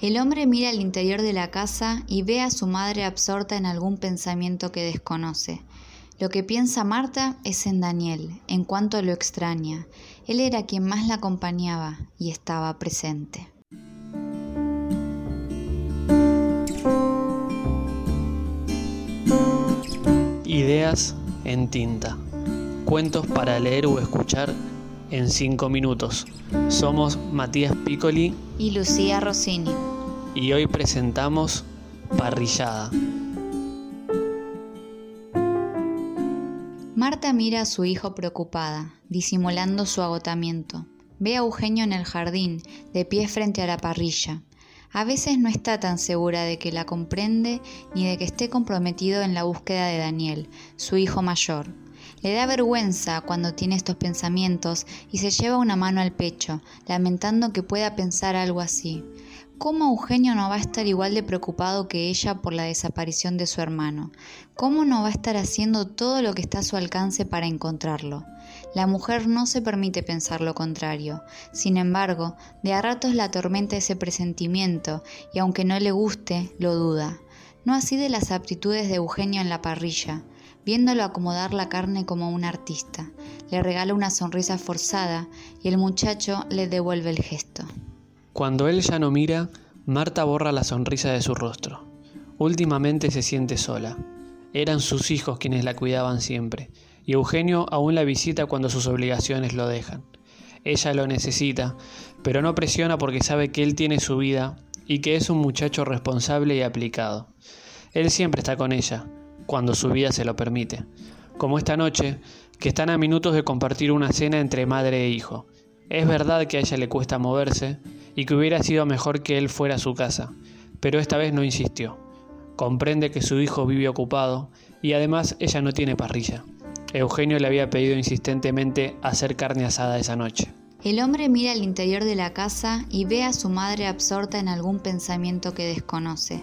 El hombre mira al interior de la casa y ve a su madre absorta en algún pensamiento que desconoce. Lo que piensa Marta es en Daniel, en cuanto lo extraña. Él era quien más la acompañaba y estaba presente. Ideas en tinta. Cuentos para leer o escuchar en cinco minutos. Somos Matías Piccoli y Lucía Rossini. Y hoy presentamos Parrillada. Marta mira a su hijo preocupada, disimulando su agotamiento. Ve a Eugenio en el jardín, de pie frente a la parrilla. A veces no está tan segura de que la comprende ni de que esté comprometido en la búsqueda de Daniel, su hijo mayor. Le da vergüenza cuando tiene estos pensamientos y se lleva una mano al pecho, lamentando que pueda pensar algo así. ¿Cómo Eugenio no va a estar igual de preocupado que ella por la desaparición de su hermano? ¿Cómo no va a estar haciendo todo lo que está a su alcance para encontrarlo? La mujer no se permite pensar lo contrario. Sin embargo, de a ratos la atormenta ese presentimiento y aunque no le guste, lo duda. No así de las aptitudes de Eugenio en la parrilla viéndolo acomodar la carne como un artista. Le regala una sonrisa forzada y el muchacho le devuelve el gesto. Cuando él ya no mira, Marta borra la sonrisa de su rostro. Últimamente se siente sola. Eran sus hijos quienes la cuidaban siempre, y Eugenio aún la visita cuando sus obligaciones lo dejan. Ella lo necesita, pero no presiona porque sabe que él tiene su vida y que es un muchacho responsable y aplicado. Él siempre está con ella, cuando su vida se lo permite, como esta noche, que están a minutos de compartir una cena entre madre e hijo. Es verdad que a ella le cuesta moverse y que hubiera sido mejor que él fuera a su casa, pero esta vez no insistió. Comprende que su hijo vive ocupado y además ella no tiene parrilla. Eugenio le había pedido insistentemente hacer carne asada esa noche. El hombre mira al interior de la casa y ve a su madre absorta en algún pensamiento que desconoce.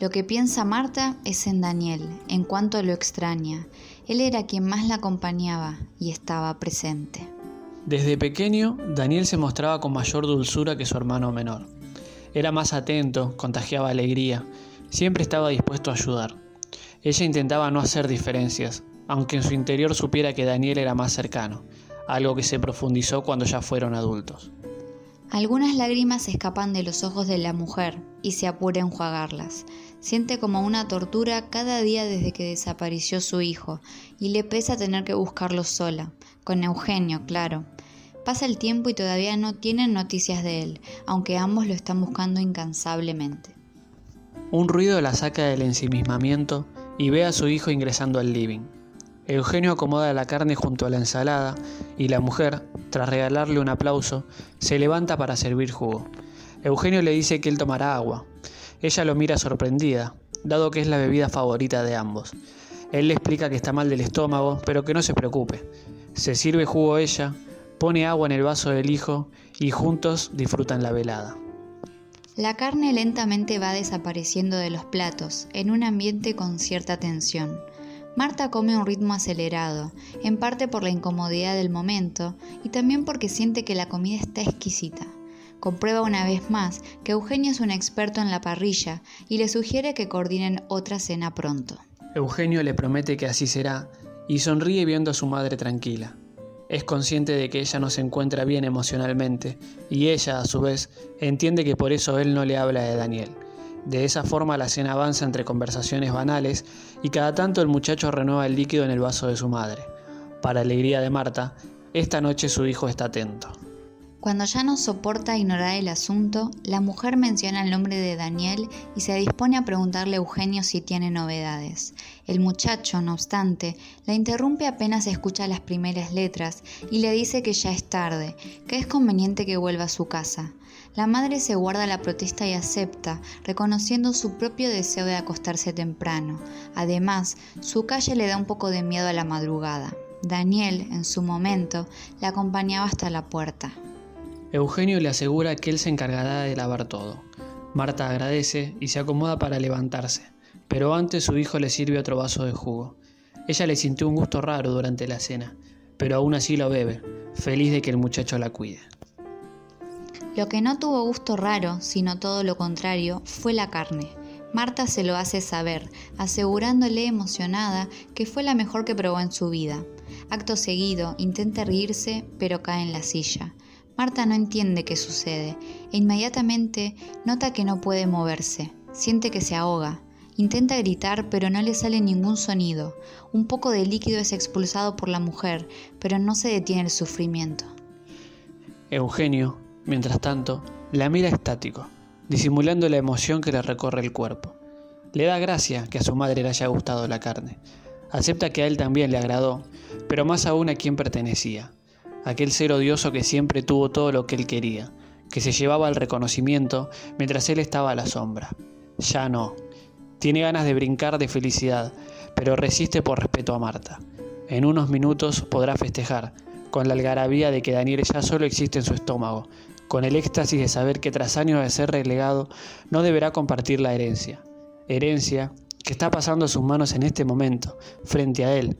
Lo que piensa Marta es en Daniel, en cuanto lo extraña. Él era quien más la acompañaba y estaba presente. Desde pequeño, Daniel se mostraba con mayor dulzura que su hermano menor. Era más atento, contagiaba alegría, siempre estaba dispuesto a ayudar. Ella intentaba no hacer diferencias, aunque en su interior supiera que Daniel era más cercano, algo que se profundizó cuando ya fueron adultos. Algunas lágrimas escapan de los ojos de la mujer y se apura a enjuagarlas. Siente como una tortura cada día desde que desapareció su hijo y le pesa tener que buscarlo sola, con Eugenio, claro. Pasa el tiempo y todavía no tienen noticias de él, aunque ambos lo están buscando incansablemente. Un ruido la saca del ensimismamiento y ve a su hijo ingresando al living. Eugenio acomoda la carne junto a la ensalada y la mujer, tras regalarle un aplauso, se levanta para servir jugo. Eugenio le dice que él tomará agua. Ella lo mira sorprendida, dado que es la bebida favorita de ambos. Él le explica que está mal del estómago, pero que no se preocupe. Se sirve jugo ella, pone agua en el vaso del hijo y juntos disfrutan la velada. La carne lentamente va desapareciendo de los platos, en un ambiente con cierta tensión. Marta come a un ritmo acelerado, en parte por la incomodidad del momento y también porque siente que la comida está exquisita. Comprueba una vez más que Eugenio es un experto en la parrilla y le sugiere que coordinen otra cena pronto. Eugenio le promete que así será y sonríe viendo a su madre tranquila. Es consciente de que ella no se encuentra bien emocionalmente y ella, a su vez, entiende que por eso él no le habla de Daniel. De esa forma la cena avanza entre conversaciones banales y cada tanto el muchacho renueva el líquido en el vaso de su madre. Para alegría de Marta, esta noche su hijo está atento. Cuando ya no soporta ignorar el asunto, la mujer menciona el nombre de Daniel y se dispone a preguntarle a Eugenio si tiene novedades. El muchacho, no obstante, la interrumpe apenas escucha las primeras letras y le dice que ya es tarde, que es conveniente que vuelva a su casa. La madre se guarda la protesta y acepta, reconociendo su propio deseo de acostarse temprano. Además, su calle le da un poco de miedo a la madrugada. Daniel, en su momento, la acompañaba hasta la puerta. Eugenio le asegura que él se encargará de lavar todo. Marta agradece y se acomoda para levantarse, pero antes su hijo le sirve otro vaso de jugo. Ella le sintió un gusto raro durante la cena, pero aún así lo bebe, feliz de que el muchacho la cuide. Lo que no tuvo gusto raro, sino todo lo contrario, fue la carne. Marta se lo hace saber, asegurándole emocionada que fue la mejor que probó en su vida. Acto seguido, intenta reírse, pero cae en la silla. Marta no entiende qué sucede e inmediatamente nota que no puede moverse. Siente que se ahoga. Intenta gritar, pero no le sale ningún sonido. Un poco de líquido es expulsado por la mujer, pero no se detiene el sufrimiento. Eugenio, mientras tanto, la mira estático, disimulando la emoción que le recorre el cuerpo. Le da gracia que a su madre le haya gustado la carne. Acepta que a él también le agradó, pero más aún a quien pertenecía. Aquel ser odioso que siempre tuvo todo lo que él quería, que se llevaba el reconocimiento mientras él estaba a la sombra. Ya no. Tiene ganas de brincar de felicidad, pero resiste por respeto a Marta. En unos minutos podrá festejar, con la algarabía de que Daniel ya solo existe en su estómago, con el éxtasis de saber que tras años de ser relegado no deberá compartir la herencia. Herencia que está pasando a sus manos en este momento, frente a él,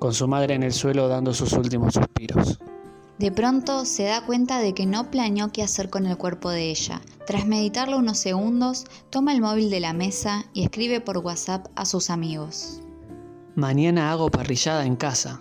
con su madre en el suelo dando sus últimos suspiros. De pronto se da cuenta de que no planeó qué hacer con el cuerpo de ella. Tras meditarlo unos segundos, toma el móvil de la mesa y escribe por WhatsApp a sus amigos. Mañana hago parrillada en casa.